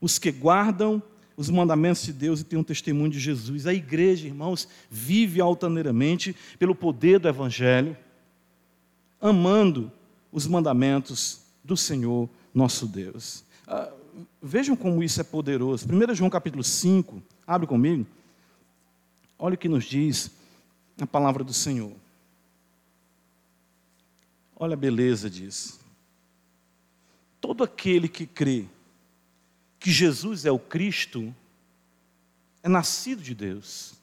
Speaker 1: os que guardam os mandamentos de Deus e tem um testemunho de Jesus. A igreja, irmãos, vive altaneiramente pelo poder do Evangelho, amando os mandamentos do Senhor nosso Deus. Ah, vejam como isso é poderoso. 1 João capítulo 5, abre comigo. Olha o que nos diz a palavra do Senhor. Olha a beleza disso. Todo aquele que crê que Jesus é o Cristo, é nascido de Deus.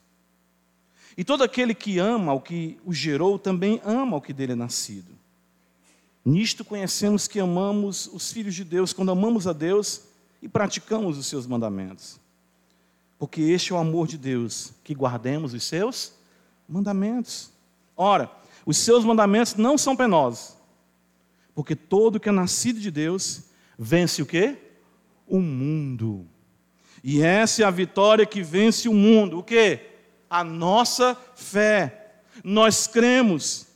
Speaker 1: E todo aquele que ama o que o gerou também ama o que dele é nascido. Nisto conhecemos que amamos os filhos de Deus quando amamos a Deus e praticamos os seus mandamentos. Porque este é o amor de Deus, que guardemos os seus mandamentos. Ora, os seus mandamentos não são penosos, porque todo que é nascido de Deus vence o quê? O mundo. E essa é a vitória que vence o mundo. O que? A nossa fé. Nós cremos.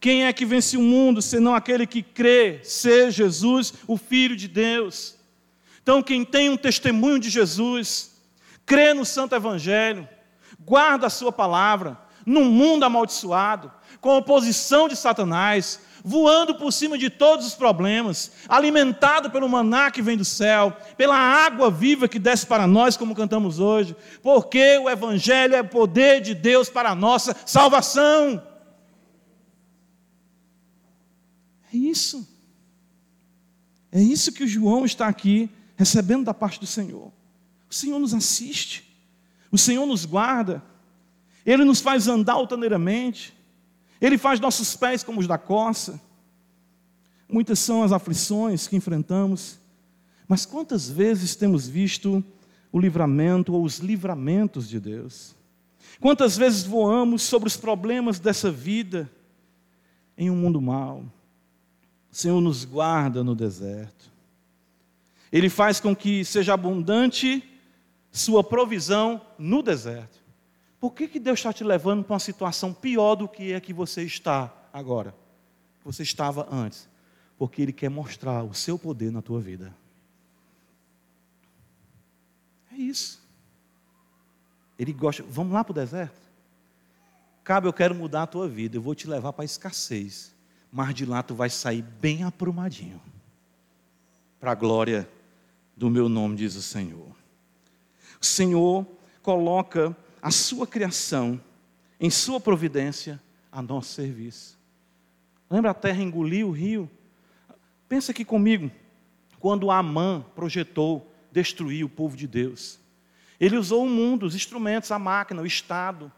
Speaker 1: Quem é que vence o mundo, senão aquele que crê ser Jesus, o Filho de Deus? Então, quem tem um testemunho de Jesus, crê no Santo Evangelho, guarda a Sua palavra, num mundo amaldiçoado, com a oposição de Satanás, voando por cima de todos os problemas, alimentado pelo maná que vem do céu, pela água viva que desce para nós, como cantamos hoje, porque o Evangelho é o poder de Deus para a nossa salvação. É isso. É isso que o João está aqui recebendo da parte do Senhor. O Senhor nos assiste, o Senhor nos guarda, Ele nos faz andar altaneiramente. Ele faz nossos pés como os da coça. Muitas são as aflições que enfrentamos, mas quantas vezes temos visto o livramento ou os livramentos de Deus? Quantas vezes voamos sobre os problemas dessa vida em um mundo mau? O Senhor nos guarda no deserto. Ele faz com que seja abundante sua provisão no deserto. Por que, que Deus está te levando para uma situação pior do que é que você está agora? Que você estava antes? Porque Ele quer mostrar o seu poder na tua vida. É isso. Ele gosta. Vamos lá para o deserto? Cabe, eu quero mudar a tua vida. Eu vou te levar para a escassez. Mas de lá tu vai sair bem aprumadinho. Para a glória do meu nome, diz o Senhor. O Senhor coloca a sua criação, em sua providência, a nosso serviço. Lembra a terra engoliu o rio? Pensa aqui comigo, quando Amã projetou destruir o povo de Deus. Ele usou o mundo, os instrumentos, a máquina, o Estado,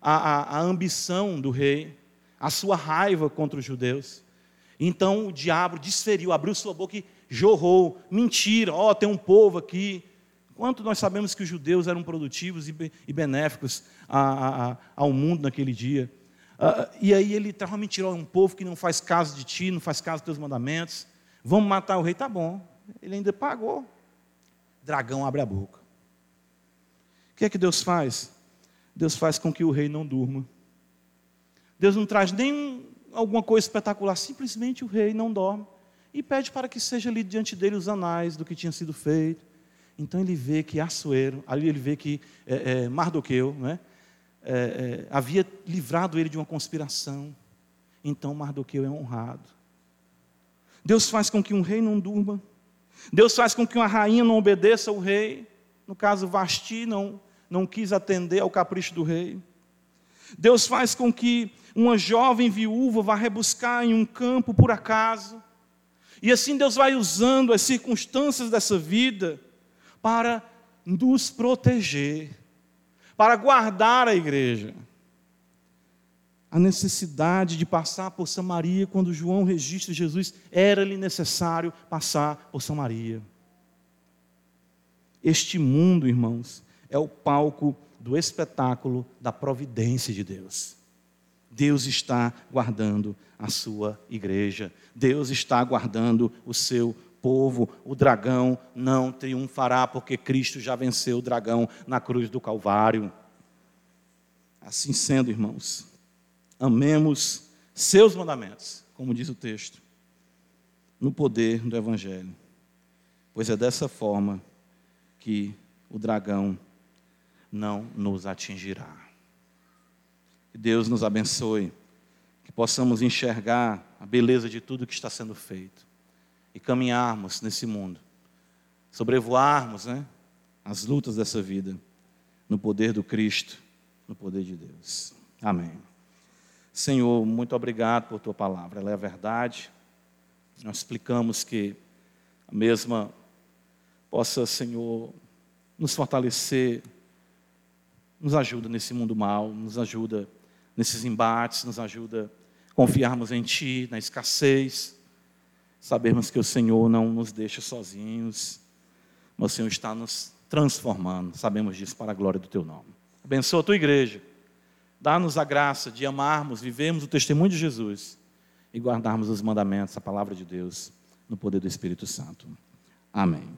Speaker 1: a, a, a ambição do rei, a sua raiva contra os judeus. Então o diabo desferiu, abriu sua boca e jorrou. Mentira, ó, oh, tem um povo aqui. Quanto nós sabemos que os judeus eram produtivos e benéficos a, a, ao mundo naquele dia. Uh, e aí ele estava mentiroso, um povo que não faz caso de ti, não faz caso dos teus mandamentos. Vamos matar o rei, tá bom. Ele ainda pagou. Dragão abre a boca. O que é que Deus faz? Deus faz com que o rei não durma. Deus não traz nem alguma coisa espetacular, simplesmente o rei não dorme e pede para que seja lido diante dele os anais do que tinha sido feito. Então ele vê que Assuero, ali ele vê que é, é, Mardoqueu né, é, é, havia livrado ele de uma conspiração. Então Mardoqueu é honrado. Deus faz com que um rei não durma. Deus faz com que uma rainha não obedeça ao rei. No caso, Vasti não, não quis atender ao capricho do rei. Deus faz com que uma jovem viúva vá rebuscar em um campo por acaso. E assim Deus vai usando as circunstâncias dessa vida para nos proteger, para guardar a igreja. A necessidade de passar por Samaria, quando João registra Jesus, era-lhe necessário passar por Samaria. Este mundo, irmãos, é o palco do espetáculo da providência de Deus. Deus está guardando a sua igreja. Deus está guardando o seu povo. O dragão não triunfará, porque Cristo já venceu o dragão na cruz do Calvário. Assim sendo, irmãos, amemos seus mandamentos, como diz o texto, no poder do Evangelho, pois é dessa forma que o dragão não nos atingirá. Que Deus nos abençoe, que possamos enxergar a beleza de tudo que está sendo feito e caminharmos nesse mundo, sobrevoarmos né, as lutas dessa vida no poder do Cristo, no poder de Deus. Amém. Senhor, muito obrigado por tua palavra, ela é a verdade. Nós explicamos que a mesma possa, Senhor, nos fortalecer, nos ajuda nesse mundo mal, nos ajuda nesses embates, nos ajuda a confiarmos em Ti, na escassez, sabermos que o Senhor não nos deixa sozinhos, mas o Senhor está nos transformando, sabemos disso para a glória do Teu nome. Abençoa a Tua igreja, dá-nos a graça de amarmos, vivermos o testemunho de Jesus e guardarmos os mandamentos, a palavra de Deus, no poder do Espírito Santo. Amém.